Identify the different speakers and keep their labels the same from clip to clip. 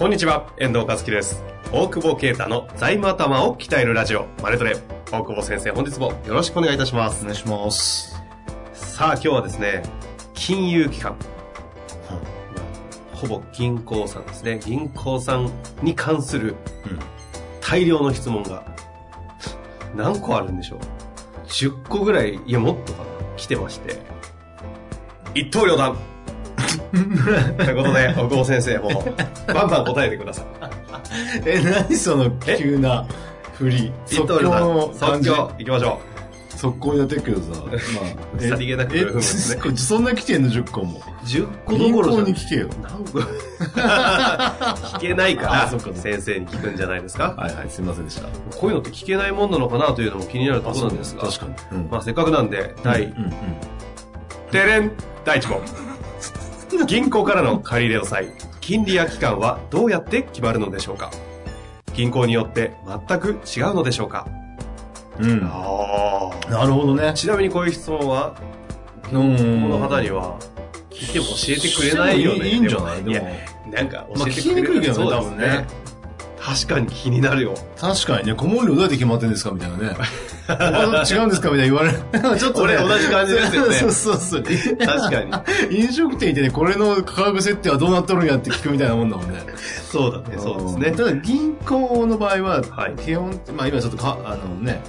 Speaker 1: こんにちは、遠藤和樹です。大久保啓太の財務頭を鍛えるラジオ、マネトレ。大久保先生、本日もよろしくお願いいたします。
Speaker 2: お願いします。
Speaker 1: さあ、今日はですね、金融機関。ほぼ銀行さんですね。銀行さんに関する
Speaker 2: うん。
Speaker 1: 大量の質問が何個あるんでしょう ?10 個ぐらい、いやもっとかな来てまして。一刀両断 ということで、大久保先生もバンバン答えてください。
Speaker 2: え、何その急な振り。
Speaker 1: 一刀両断。即
Speaker 2: 感じ？
Speaker 1: 興行きましょ
Speaker 2: 速攻にやってるけどさ。まあ、
Speaker 1: さりげなく
Speaker 2: え、
Speaker 1: 踏むんですね
Speaker 2: そんな来てんの ?10 個も。
Speaker 1: う。10個ど
Speaker 2: 銀
Speaker 1: ころじゃ
Speaker 2: 行に聞けよ。
Speaker 1: 聞けないから先生に聞くんじゃないですか？
Speaker 2: はいはい、すいませんでした。
Speaker 1: こういうのって聞けないもんなのかなというのも気になるところなんですが
Speaker 2: 確かに。うん
Speaker 1: まあせっかくなんで第
Speaker 2: うんうん。
Speaker 1: デレン第1問銀行からの借り入れの際金利や期間はどうやって決まるのでしょうか？銀行によって全く違うのでしょうか？
Speaker 2: うん。
Speaker 1: あ
Speaker 2: なるほどね。
Speaker 1: ちなみにこういう質問は
Speaker 2: う
Speaker 1: こ
Speaker 2: ん。
Speaker 1: の方には聞いても教えてくれないよね。
Speaker 2: いいんじゃない？
Speaker 1: でもなんか
Speaker 2: まあ
Speaker 1: 教えてくれる、
Speaker 2: 聞きにくいけどね多分ね。
Speaker 1: 確かに気になるよ。
Speaker 2: 確かにね、顧問料どうやって決まってんですかみたいなね。違うんですか？みたいな言われる。ちょっとね。
Speaker 1: 俺同じ感じですよね
Speaker 2: そうそうそう。
Speaker 1: 確かに
Speaker 2: 飲食店行ってね、これの価格設定はどうなっとるんやって聞くみたいなもんだもんね。
Speaker 1: そうだねそうですね
Speaker 2: ただ銀行の場合は、
Speaker 1: はい
Speaker 2: 基本、まあ今ちょっとか、あのね、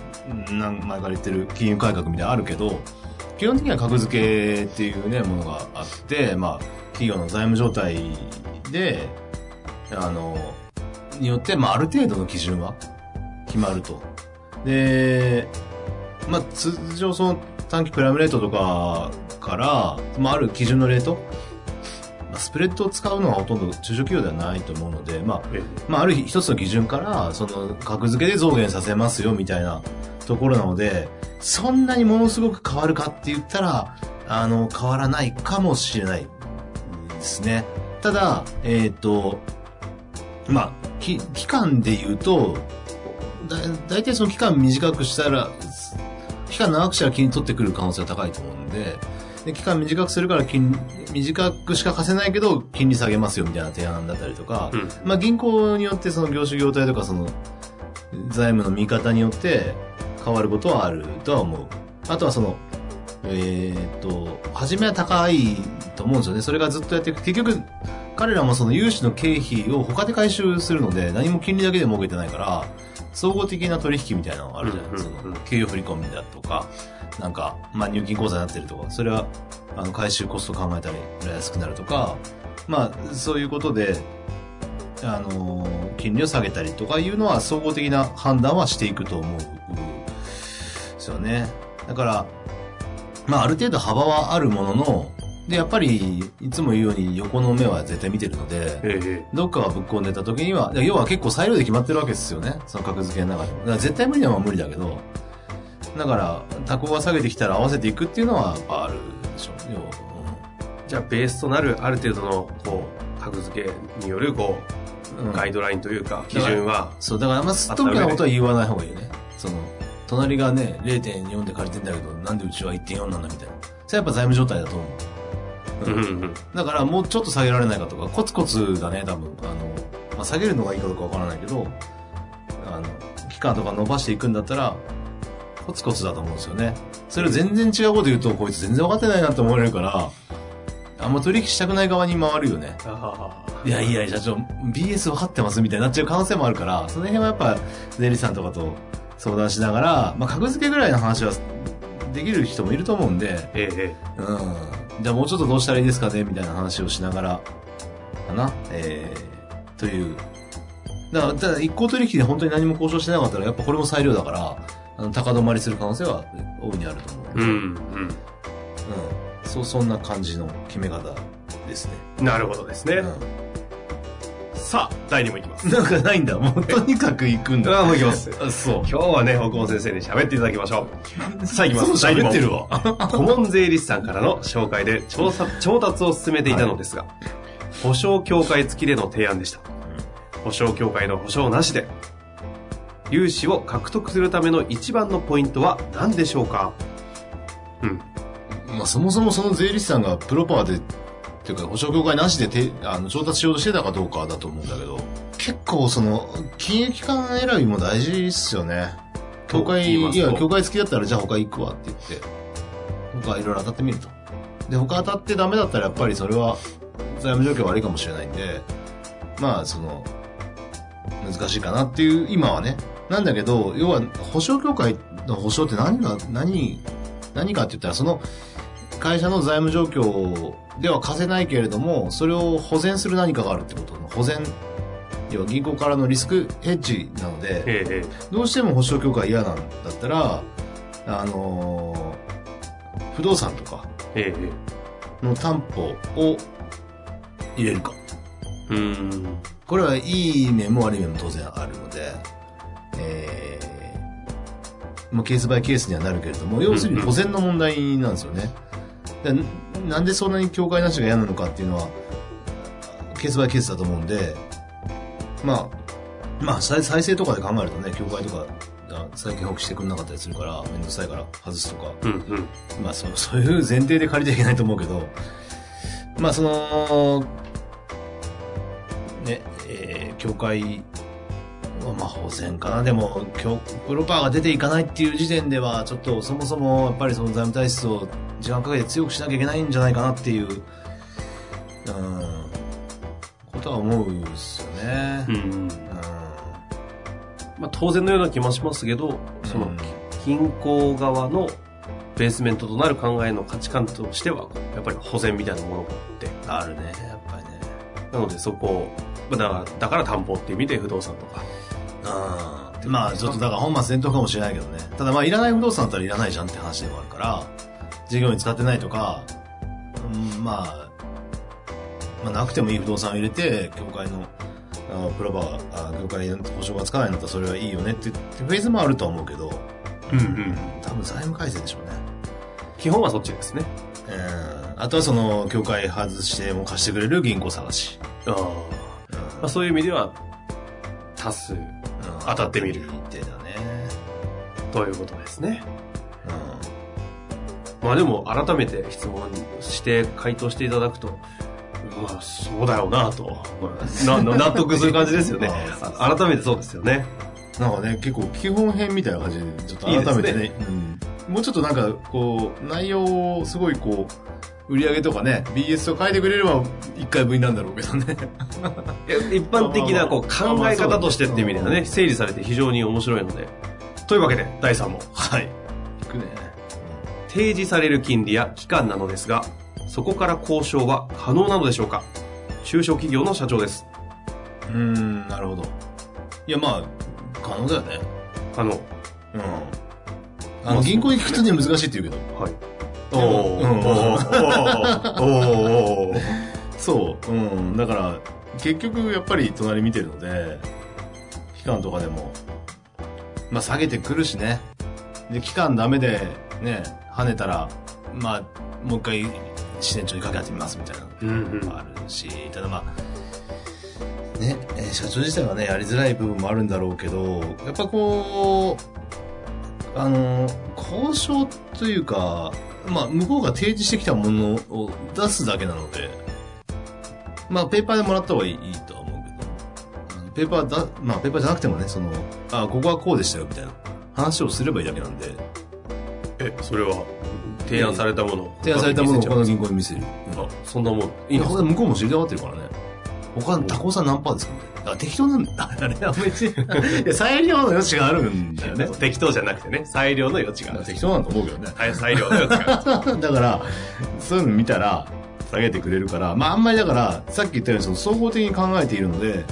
Speaker 2: 何前から言ってる金融改革みたいなのあるけど、基本的には格付けっていうね、ものがあって、まあ、企業の財務状態で、あの、によって、まあある程度の基準は決まると。で、まあ通常その短期プライムレートとかから、まあある基準のレート、まあ、スプレッドを使うのはほとんど中小企業ではないと思うので、まあ、まあ、ある一つの基準から、その、格付けで増減させますよ、みたいなところなので、そんなにものすごく変わるかって言ったら、あの、変わらないかもしれないですね。ただ、えっ、と、まあ、き期間で言うと、だ、大体その期間短くしたら、期間長くしたら金取ってくる可能性が高いと思うんで、で、期間短くするから金、短くしか貸せないけど、金利下げますよみたいな提案だったりとか、
Speaker 1: うん
Speaker 2: まあ銀行によってその業種業態とかその財務の見方によって変わることはあるとは思う。あとはその、えーっと、初めは高いと思うんですよね。それがずっとやっていく。結局、彼らもその融資の経費を他で回収するので、何も金利だけで儲けてないから、総合的な取引みたいなのがあるじゃないですか。給与振り込みだとか、なんか、まあ入金口座になってるとか、それは、あの、回収コスト考えたり、安くなるとか、まあ、そういうことで、あのー金利を下げたりとかいうのは総合的な判断はしていくと思うんですよね。だから、まあある程度幅はあるものの、で、やっぱり、いつも言うように横の目は絶対見てるので、
Speaker 1: ええ
Speaker 2: どっかがぶっ込んでた時には、要は結構裁量で決まってるわけですよね。その格付けの中でも。だから絶対無理なのは無理だけど、だから、タコが下げてきたら合わせていくっていうのはやっぱあるでしょう。要は
Speaker 1: じゃあベースとなるある程度のこう格付けによるこ
Speaker 2: う
Speaker 1: ガイドラインというか基準は
Speaker 2: そう、だからあんますっとぼけなことは言わない方がいいよね。その、隣がね、0.4で借りてんだけど、なんでうちは1.4なんだみたいな。それはやっぱ財務状態だと思う。
Speaker 1: うんうんうん
Speaker 2: だからもうちょっと下げられないかとか、コツコツだね、多分。あの、まあ、下げるのがいいかどうかわからないけど、あの、期間とか伸ばしていくんだったら、コツコツだと思うんですよね。それを全然違うこと言うと、こいつ全然分かってないなって思われるから、あんま取引したくない側に回るよね。
Speaker 1: あ
Speaker 2: いやいや、社長、BS 分かってますみたいになっちゃう可能性もあるから、その辺はやっぱ、税理士さんとかと相談しながら、まあ、格付けぐらいの話はできる人もいると思うんで、
Speaker 1: えええ
Speaker 2: うん。じゃあもうちょっとどうしたらいいですかねみたいな話をしながら、かな。えー、という。だから、ただ一行取引で本当に何も交渉してなかったら、やっぱこれも裁量だから、あの高止まりする可能性は大いにあると思う。
Speaker 1: うん、
Speaker 2: うん。そう、そんな感じの決め方ですね。
Speaker 1: うん。なるほどですね。
Speaker 2: う
Speaker 1: さあ、第2問いきます。
Speaker 2: ん。なんかないんだ。もうとにかく行くんだ。
Speaker 1: ああ、もういきます。
Speaker 2: あそう。
Speaker 1: 今日はね、北門先生に喋っていただきましょう。さあ、いきます。
Speaker 2: 喋ってる
Speaker 1: わ。
Speaker 2: わ。
Speaker 1: 顧問税理士さんからの紹介で調査、調達を進めていたのですが、保証協会付きでの提案でした。保証協会の保証なしで、融資を獲得するための一番のポイントは何でしょうか？うん。
Speaker 2: まあ、そもそもその税理士さんがプロパーで、っていうか、保証協会なしでてあの調達しようとしてたかどうかだと思うんだけど、結構その、金融機関選びも大事っすよね。協会、いや、協会付きだったらじゃあ他行くわって言って、他いろいろ当たってみると。で、他当たってダメだったらやっぱりそれは財務状況悪いかもしれないんで、まあ、その、難しいかなっていう、今はね。なんだけど、要は、保証協会の保証って何が、何、何かって言ったら、その、会社の財務状況では貸せないけれども、それを保全する何かがあるってことの保全、要は銀行からのリスクヘッジなので、
Speaker 1: ええ
Speaker 2: どうしても保証協会嫌なんだったら、あのー不動産とか
Speaker 1: ええええ
Speaker 2: の担保を入れるか。
Speaker 1: うーん。
Speaker 2: これはいい面も悪い面も当然あるので、えー、まあケースバイケースにはなるけれども、要するに保全の問題なんですよね。でなんでそんなに境界なしが嫌なのかっていうのは、ケースバイケースだと思うんで、まあ、まあ再再生とかで考えるとね、境界とか、あ最近放棄してくれなかったりするから、めんどくさいから外すとか、
Speaker 1: うんうん。
Speaker 2: まあそう、そういう前提で借りちゃいけないと思うけど、まあその、ね、えー、協会はまあ保全かな。でも、協プロパーが出ていかないっていう時点では、ちょっとそもそもやっぱりその財務体質を時間かけて強くしなきゃいけないんじゃないかなっていう、うん、ことは思うんですよね。
Speaker 1: うん。
Speaker 2: うん
Speaker 1: まあ、当然のような気もしますけど、その
Speaker 2: うん、
Speaker 1: 銀行側のベースメントとなる考えの価値観としては、やっぱり保全みたいなものって、
Speaker 2: あるね、やっぱりね。
Speaker 1: なのでそこだから、だから担保っていう意味で不動産とか。
Speaker 2: うんまあちょっとだから本末転倒かもしれないけどね。ただまあいらない不動産だったらいらないじゃんって話でもあるから、事業に使ってないとか、うん、まあ、まあなくてもいい不動産を入れて、協会の、あプロバー、あ協会の保証がつかないんだったらそれはいいよねってってフェーズもあるとは思うけど、
Speaker 1: うんうん。
Speaker 2: 多分財務改正でしょうね。
Speaker 1: 基本はそっちですね。
Speaker 2: うん。あとはその、協会外しても貸してくれる銀行探し。
Speaker 1: ああ。まあ、そういう意味では、多数
Speaker 2: うん
Speaker 1: 当たってみる
Speaker 2: 一定だね。
Speaker 1: ということですね。
Speaker 2: う
Speaker 1: まあでも、改めて質問して回答していただくと、まあ、そうだよなと、なな 納得する感じですよね改めてそうですよね。
Speaker 2: ん。なんかね、結構基本編みたいな感じで、ちょっと改めてね、うん、もうちょっとなんか、こう、内容をすごいこう、売り上げとかね、BS を書いてくれれば一回分になるんだろうけどね。
Speaker 1: 一般的なこう考え方としてっていう意味ではね、整理されて非常に面白いので。というわけで、第3問。
Speaker 2: はい。いくね。
Speaker 1: 提示される金利や期間なのですが、そこから交渉は可能なのでしょうか？中小企業の社長です。
Speaker 2: うーん、なるほど。いや、まあ、可能だよね。
Speaker 1: あの、
Speaker 2: うん。あの、銀行に聞くとね、難しいって言うけど。
Speaker 1: はい。
Speaker 2: おー
Speaker 1: おーおー
Speaker 2: そう。うん。だから、結局、やっぱり隣見てるので、期間とかでも、まあ、下げてくるしね。で、期間ダメで、ね、跳ねたら、まあ、もう一回、支店長にかけてみますみたいな
Speaker 1: うんうん。
Speaker 2: のもあるし、ただまあ、ね、えー社長自体はね、やりづらい部分もあるんだろうけど、やっぱこう、あの、交渉というか、まあ、向こうが提示してきたものを出すだけなので、まあ、ペーパーでもらった方がいいいいとは思うけど、ペーパーだ、まあ、ペーパーじゃなくてもね、その、あ、ここはこうでしたよ、みたいな話をすればいいだけなんで、
Speaker 1: え、それは、提案されたものを。
Speaker 2: 提案されたものを他の銀行に見せる。
Speaker 1: ゃうあ、そんなもん。い
Speaker 2: いや、向こうも知りたがってるからね。他の、タコさん何パーですか？ね。あ、適当なんだ。あれ、あんまり、いや、裁量の余地があるんだよね。
Speaker 1: 適当じゃなくてね、裁量の余地がある。
Speaker 2: 適当なんと思うけどね。
Speaker 1: はい裁量の余地がある。
Speaker 2: だから、そういうの見たら、下げてくれるから、まああんまりだから、さっき言ったようにその総合的に考えているので、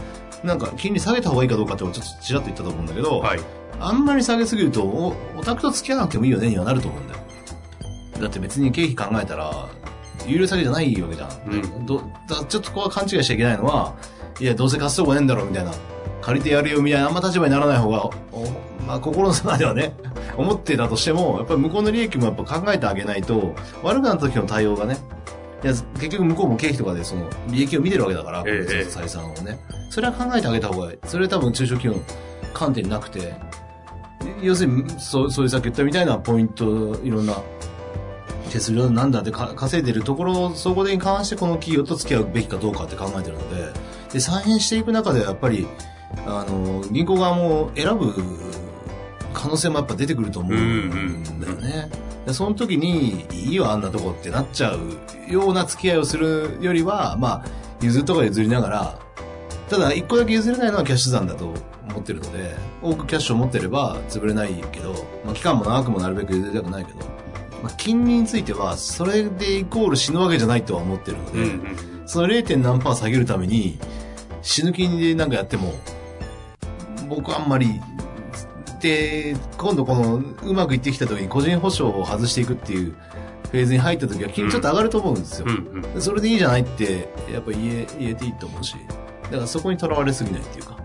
Speaker 2: なんか金利下げた方がいいかどうかってちょっとちらっと言ったと思うんだけど、
Speaker 1: はい。
Speaker 2: あんまり下げすぎると、おオタクと付き合わなくてもいいよねにはなると思うんだよ。だって別に経費考えたら、有料詐欺じゃないわけじゃん。
Speaker 1: うん
Speaker 2: どだちょっとここは勘違いしちゃいけないのは、いや、どうせ貸すとこねえんだろ、みたいな。借りてやるよ、みたいな、あんま立場にならない方が、おまあ、心の中ではね、思ってたとしても、やっぱり向こうの利益もやっぱ考えてあげないと、悪くなった時の対応がね、いや、結局向こうも経費とかでその利益を見てるわけだから、
Speaker 1: ええ
Speaker 2: 採算をね。それは考えてあげた方がいい。それは多分中小企業の観点になくて、要するに、そう、そういうさっき言ったみたいなポイント、いろんな、手数料なんだってか稼いでるところ、そこに関してこの企業と付き合うべきかどうかって考えてるので、で、再編していく中でやっぱり、あの、銀行側も選ぶ可能性もやっぱ出てくると思うんだよね。でその時に、いいよ、あんなとこってなっちゃうような付き合いをするよりは、まあ、譲るとか譲りながら、ただ、一個だけ譲れないのはキャッシュ残だと思ってるので、多くキャッシュを持ってれば潰れないけど、まあ、期間も長くもなるべく譲りたくないけど、まあ、金利については、それでイコール死ぬわけじゃないとは思ってるので、その 0. 何パー下げるために、死ぬ気でなんかやっても、僕はあんまり、で、今度この、うまくいってきた時に個人保証を外していくっていうフェーズに入った時は金利ちょっと上がると思うんですよ。
Speaker 1: うんうん。
Speaker 2: それでいいじゃないって、やっぱ言え、言えていいと思うし、だからそこにとらわれすぎないっていうか、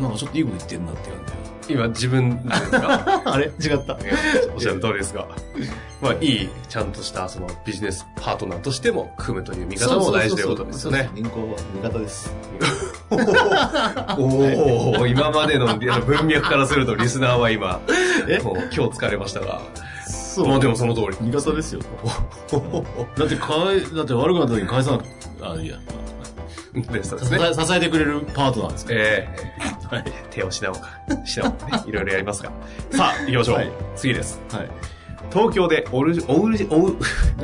Speaker 2: なんかちょっといいこと言ってんなって感
Speaker 1: 今自分ですか？
Speaker 2: じ。あれ？違った。
Speaker 1: おっしゃる通りですが。まあ、いい、ちゃんとした、その、ビジネスパートナーとしても、組むという見方も大事ということですよね。
Speaker 2: 銀行は味方です。
Speaker 1: おお今までの文脈からすると、リスナーは今、
Speaker 2: え？
Speaker 1: もう今日疲れましたが、
Speaker 2: そ
Speaker 1: まあでもその通り。
Speaker 2: 味方ですよ。だって、かえ、だって悪くなった時に返さなくあ、いいや。支えてくれるパートナーですから。
Speaker 1: ええ
Speaker 2: はい。
Speaker 1: 手をしなおか、しなおかね、いろいろやりますが。さあ、行きましょう。
Speaker 2: はい
Speaker 1: 次です。
Speaker 2: はい。
Speaker 1: 東京でオルジ、オルジ、オウ、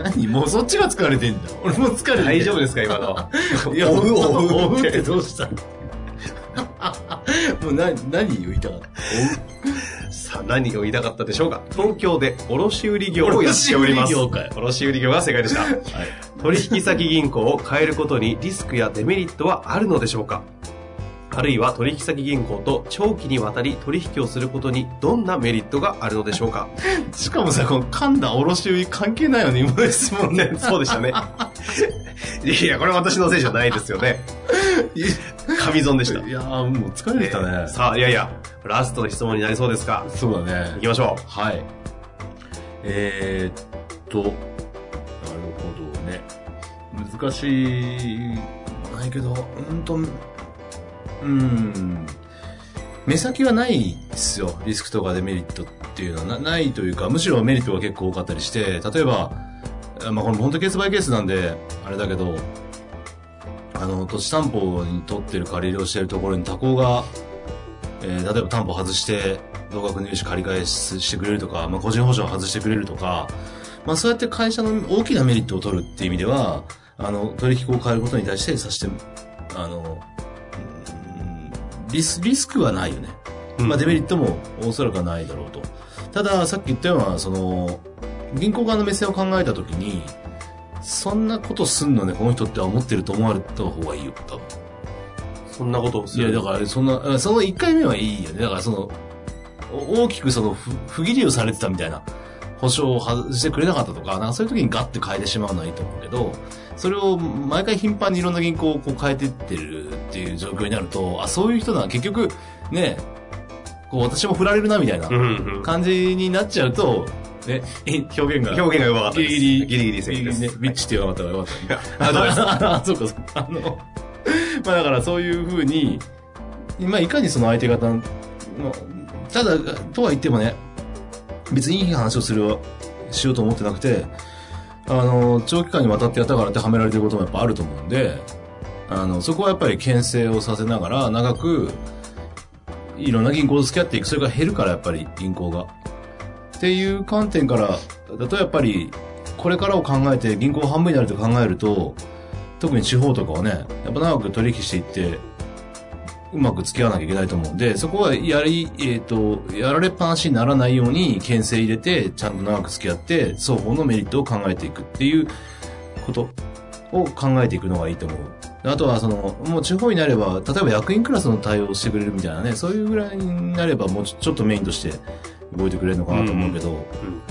Speaker 2: 何？もうそっちが疲れてんだ。俺も疲れてんだ
Speaker 1: 大丈夫ですか今の？
Speaker 2: いや、
Speaker 1: おうおう
Speaker 2: おうっ
Speaker 1: って
Speaker 2: てどうした？もうな、何言いたかった？
Speaker 1: さあ、何を言いたかったでしょうか？東京で卸売業をやっております。
Speaker 2: 卸売業かい
Speaker 1: 卸売業が正解でした。
Speaker 2: はい。
Speaker 1: 取引先銀行を変えることにリスクやデメリットはあるのでしょうか？あるいは取引先銀行と長期にわたり取引をすることにどんなメリットがあるのでしょうか？
Speaker 2: しかもさ、この噛んだ卸売関係ないよね、今ですもんね。
Speaker 1: そうでしたね。いや、これ私のせいじゃないですよね。神損でした。
Speaker 2: いやーもう疲れてたね。
Speaker 1: さあ、いやいや、ラストの質問になりそうですか？
Speaker 2: そうだね
Speaker 1: 行。きましょ
Speaker 2: はい。えー、っと、なるほどね。難しい、ないけど、うんと、うん、目先はないですよ。リスクとかデメリットっていうのはないというか、むしろメリットが結構多かったりして、例えば、まあこれ本当ケースバイケースなんで、あれだけど、あの、土地担保に取ってる借り入れをしてるところに他行が、えー例えば担保外して、同額入手借り返ししてくれるとか、まあ、個人保証外してくれるとか、まあ、そうやって会社の大きなメリットを取るっていう意味では、あの、取引を変えることに対してさして、あの、リス、リスクはないよね。
Speaker 1: うん
Speaker 2: まあ、デメリットもおそらくはないだろうと。ただ、さっき言ったような、その、銀行側の目線を考えたときに、そんなことすんのね、この人って思ってると思われた方がいいよ、多分。
Speaker 1: う。そんなことをする。
Speaker 2: いや、だから、そんな、あその1回目はいいよね。だから、その、お大きくその、不不義理をされてたみたいな、保証を外してくれなかったとか、なんかそういう時にガッて変えてしまうのはいいと思うけど、それを毎回頻繁にいろんな銀行をこう変えてってるっていう状況になると、あ、そういう人だ、結局、ね、こう私も振られるなみたいな。感じになっちゃうと、ね、表現が。
Speaker 1: 表現が弱かったです。
Speaker 2: ギリギリ、
Speaker 1: ギリギリセーフです。
Speaker 2: ね、ビッチって言わなかったらよかった。
Speaker 1: あ、どうです
Speaker 2: あ、そうか、そうか。あの、まあだからそういうふうに、まあいかにその相手方の、まあただ、とは言ってもね、別にいい話をする、しようと思ってなくて、あの、長期間にわたってやったからってはめられてることもやっぱあると思うんで、あの、そこはやっぱり牽制をさせながら、長く、いろんな銀行と付き合っていく。それが減るから、やっぱり銀行が。っていう観点から、だとやっぱり、これからを考えて銀行半分になると考えると、特に地方とかはね、やっぱ長く取引していって、うまく付き合わなきゃいけないと思う。んで、そこはやり、えっ、と、やられっぱなしにならないように、牽制入れて、ちゃんと長く付き合って、双方のメリットを考えていくっていうことを考えていくのがいいと思う。あとは、その、もう地方になれば、例えば役員クラスの対応をしてくれるみたいなね、そういうぐらいになれば、もうちょっとメインとして動いてくれるのかなと思うけど、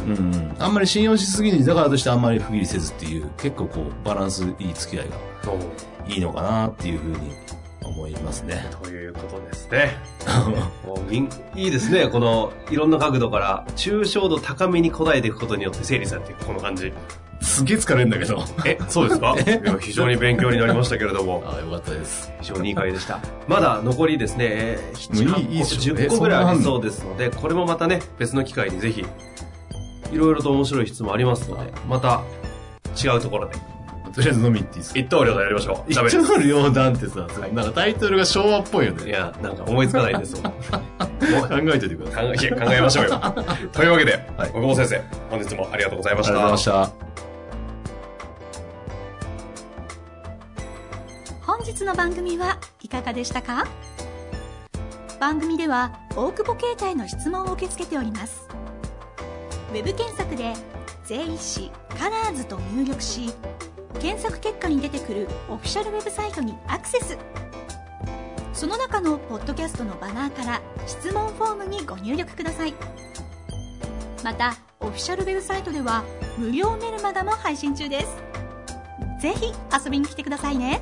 Speaker 1: うん
Speaker 2: うん、うん、あんまり信用しすぎに、だからとしてあんまり不義理せずっていう、結構こう、バランスいい付き合いがいいのかなっていうふうに思いますね。
Speaker 1: ということですね。もういいですね。この、いろんな角度から、抽象度高めに答えていくことによって整理されていく、この感じ。
Speaker 2: すげえ疲れるんだけど。
Speaker 1: え、そうですか？いや非常に勉強になりましたけれども。
Speaker 2: ああ、よかったです。
Speaker 1: 非常にいい回でした。まだ残りですね、えー7、
Speaker 2: もういいいいっしょ
Speaker 1: 8個、10個ぐらいありそうですので、これもまたね、別の機会にぜひ、いろいろと面白い質問ありますので、また違うところで、
Speaker 2: とりあえず飲み行っていいですか？
Speaker 1: 一刀両断やりましょう。
Speaker 2: 一
Speaker 1: 喋る
Speaker 2: 丁の両断ってさ、なんかタイトルが昭和っぽいよね。
Speaker 1: いや、なんか思いつかないんですもん。
Speaker 2: 考えといてください。
Speaker 1: 考えいや考えましょうよ。というわけで、
Speaker 2: はい
Speaker 1: 小久保先生、本日もありがとうございまし
Speaker 2: ありがとうござい
Speaker 1: た
Speaker 2: ま。した。
Speaker 3: 本日の番組はいかがでしたか？番組では大久保携帯の質問を受け付けておりますウェブ検索で「税理士カラーズと入力し検索結果に出てくるオフィシャルウェブサイトにアクセス。その中のポッドキャストのバナーから質問フォームにご入力ください。またオフィシャルウェブサイトでは無料メルマガも配信中です。是非遊びに来てくださいね。